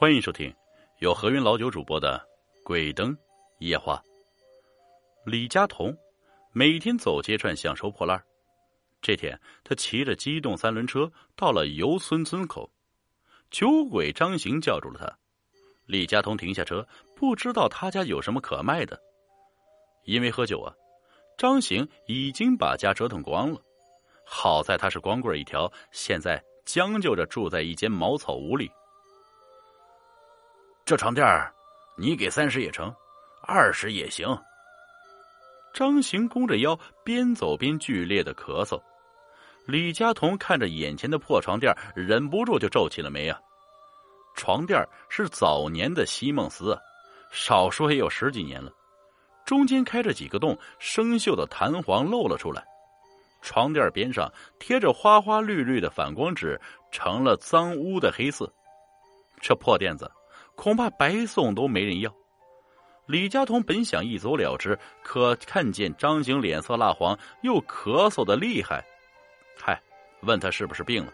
欢迎收听由何云老九主播的《鬼灯夜话》。李佳彤每天走街串巷收破烂这天，他骑着机动三轮车到了游村村口，酒鬼张行叫住了他。李佳彤停下车，不知道他家有什么可卖的，因为喝酒啊，张行已经把家折腾光了。好在他是光棍一条，现在将就着住在一间茅草屋里。这床垫你给三十也成，二十也行。张行弓着腰，边走边剧烈的咳嗽。李佳彤看着眼前的破床垫，忍不住就皱起了眉啊。床垫是早年的席梦思，少说也有十几年了，中间开着几个洞，生锈的弹簧露了出来。床垫边上贴着花花绿绿的反光纸，成了脏污的黑色。这破垫子。恐怕白送都没人要。李佳彤本想一走了之，可看见张行脸色蜡黄，又咳嗽的厉害，嗨，问他是不是病了。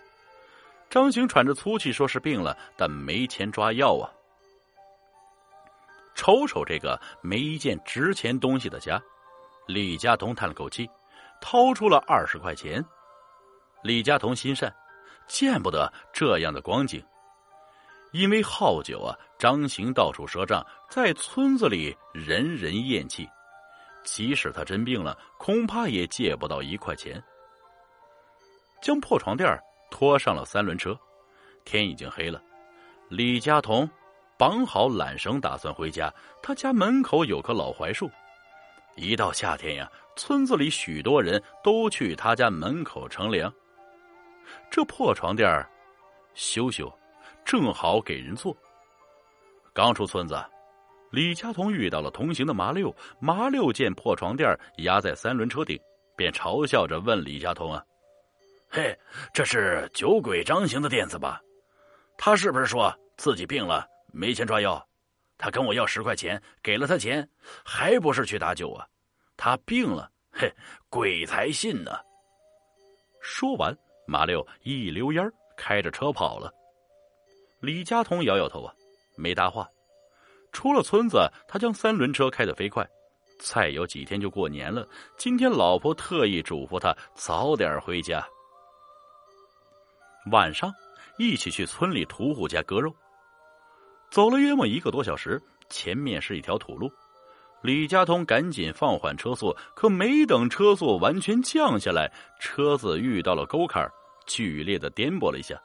张行喘着粗气说是病了，但没钱抓药啊。瞅瞅这个没一件值钱东西的家，李佳彤叹了口气，掏出了二十块钱。李佳彤心善，见不得这样的光景。因为好酒啊，张行到处赊账，在村子里人人厌弃。即使他真病了，恐怕也借不到一块钱。将破床垫拖上了三轮车，天已经黑了。李佳彤绑好缆绳，打算回家。他家门口有棵老槐树，一到夏天呀，村子里许多人都去他家门口乘凉。这破床垫修修。正好给人坐。刚出村子，李佳彤遇到了同行的麻六。麻六见破床垫压在三轮车顶，便嘲笑着问李佳彤：“啊，嘿，这是酒鬼张行的垫子吧？他是不是说自己病了没钱抓药？他跟我要十块钱，给了他钱，还不是去打酒啊？他病了，嘿，鬼才信呢！”说完，麻六一溜烟开着车跑了。李佳彤摇摇头啊，没搭话。出了村子，他将三轮车开得飞快。再有几天就过年了，今天老婆特意嘱咐他早点回家。晚上一起去村里屠户家割肉。走了约莫一个多小时，前面是一条土路。李佳彤赶紧放缓车速，可没等车速完全降下来，车子遇到了沟坎，剧烈的颠簸了一下。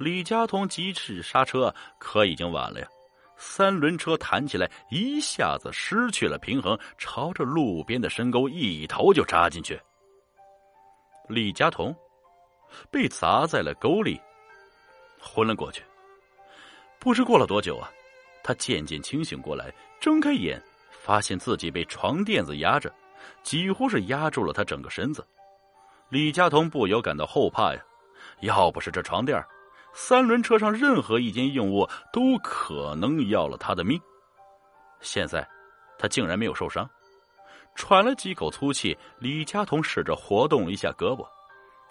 李佳彤急刹刹车，可已经晚了呀！三轮车弹起来，一下子失去了平衡，朝着路边的深沟一头就扎进去。李佳彤被砸在了沟里，昏了过去。不知过了多久啊，他渐渐清醒过来，睁开眼，发现自己被床垫子压着，几乎是压住了他整个身子。李佳彤不由感到后怕呀！要不是这床垫三轮车上任何一件硬物都可能要了他的命。现在，他竟然没有受伤，喘了几口粗气。李佳彤试着活动一下胳膊，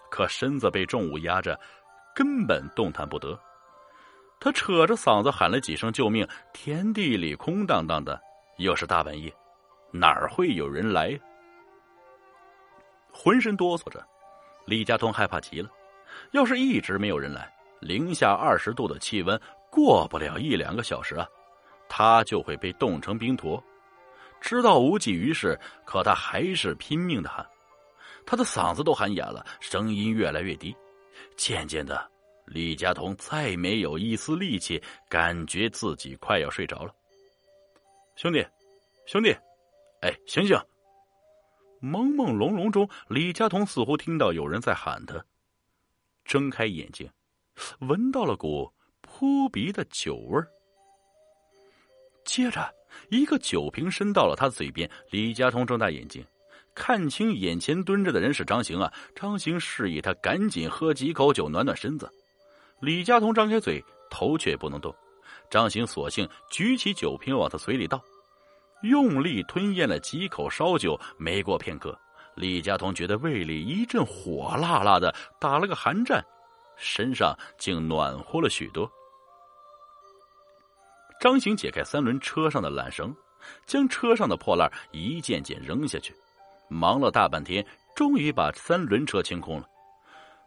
可身子被重物压着，根本动弹不得。他扯着嗓子喊了几声救命，田地里空荡荡的，又是大半夜，哪儿会有人来？浑身哆嗦着，李佳彤害怕极了。要是一直没有人来，零下二十度的气温，过不了一两个小时啊，他就会被冻成冰坨。知道无济于事，可他还是拼命的喊，他的嗓子都喊哑了，声音越来越低。渐渐的，李佳彤再没有一丝力气，感觉自己快要睡着了。兄弟，兄弟，哎，醒醒！朦朦胧胧中，李佳彤似乎听到有人在喊他，睁开眼睛。闻到了股扑鼻的酒味儿，接着一个酒瓶伸到了他嘴边。李佳彤睁大眼睛，看清眼前蹲着的人是张行啊！张行示意他赶紧喝几口酒暖暖身子。李佳彤张开嘴，头却不能动。张行索性举起酒瓶往他嘴里倒，用力吞咽了几口烧酒。没过片刻，李佳彤觉得胃里一阵火辣辣的，打了个寒战。身上竟暖和了许多。张行解开三轮车上的缆绳，将车上的破烂一件件扔下去，忙了大半天，终于把三轮车清空了。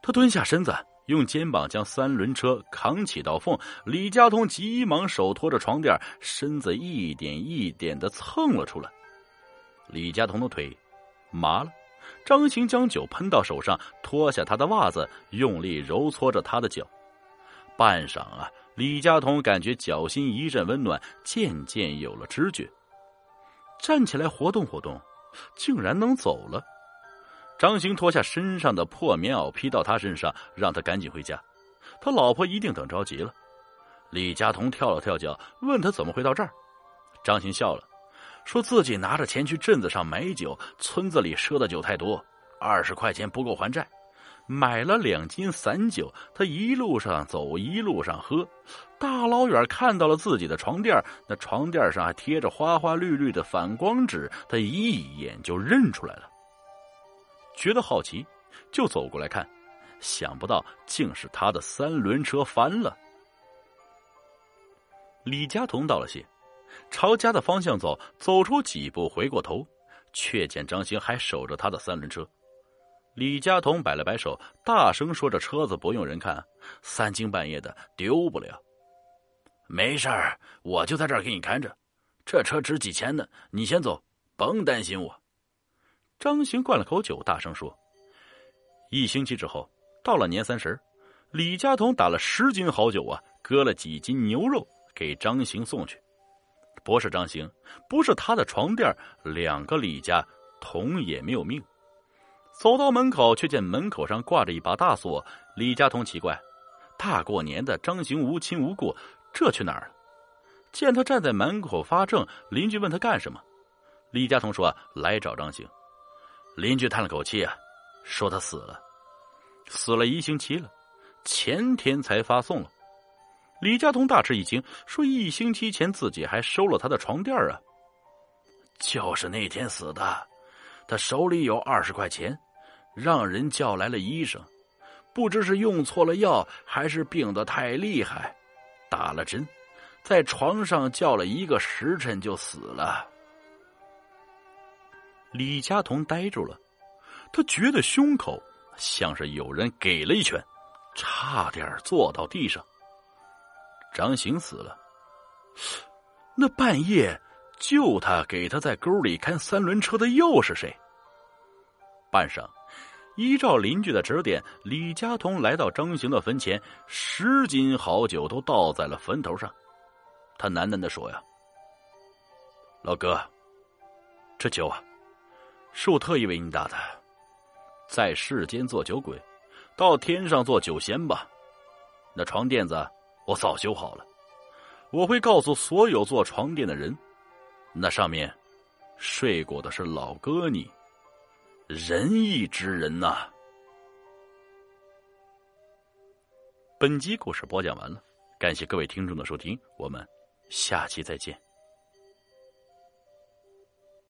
他蹲下身子，用肩膀将三轮车扛起道缝。李家通急忙手托着床垫，身子一点一点的蹭了出来。李家通的腿麻了，张行将酒喷到手上，脱下他的袜子，用力揉搓着他的脚。半晌啊，李佳彤感觉脚心一阵温暖，渐渐有了知觉，站起来活动活动，竟然能走了。张行脱下身上的破棉袄披到他身上，让他赶紧回家。他老婆一定等着急了。李佳彤跳了跳脚，问他怎么会到这儿。张行笑了，说自己拿着钱去镇子上买酒，村子里赊的酒太多，二十块钱不够还债，买了两斤散酒。他一路上走，一路上喝，大老远看到了自己的床垫，那床垫上还贴着花花绿绿的反光纸，他一眼就认出来了。觉得好奇，就走过来看，想不到竟是他的三轮车翻了。李家同道了谢，朝家的方向走，走出几步，回过头，却见张兴还守着他的三轮车。李佳彤摆了摆手，大声说：“这车子不用人看，三更半夜的丢不了。没事儿，我就在这儿给你看着。这车值几千呢，你先走，甭担心我。”张行灌了口酒，大声说：“一星期之后，到了年三十，李佳彤打了十斤好酒啊，割了几斤牛肉给张行送去。不是张行，不是他的床垫，两个李家同也没有命。走到门口，却见门口上挂着一把大锁。李家同奇怪，大过年的，张行无亲无故，这去哪儿了？见他站在门口发怔，邻居问他干什么，李家同说：来找张行。”邻居叹了口气啊，说他死了，死了一星期了，前天才发送了。李佳彤大吃一惊，说一星期前自己还收了他的床垫啊。就是那天死的，他手里有二十块钱，让人叫来了医生，不知是用错了药，还是病得太厉害，打了针，在床上叫了一个时辰就死了。李佳彤呆住了，他觉得胸口像是有人给了一拳，差点坐到地上。张行死了，那半夜救他、给他在沟里看三轮车的又是谁？半晌，依照邻居的指点，李佳彤来到张行的坟前，十斤好酒都倒在了坟头上。他喃喃的说：“呀，老哥，这酒啊。”是我特意为你打的，在世间做酒鬼，到天上做酒仙吧。那床垫子我早修好了，我会告诉所有做床垫的人，那上面睡过的是老哥你，仁义之人呐。本集故事播讲完了，感谢各位听众的收听，我们下期再见。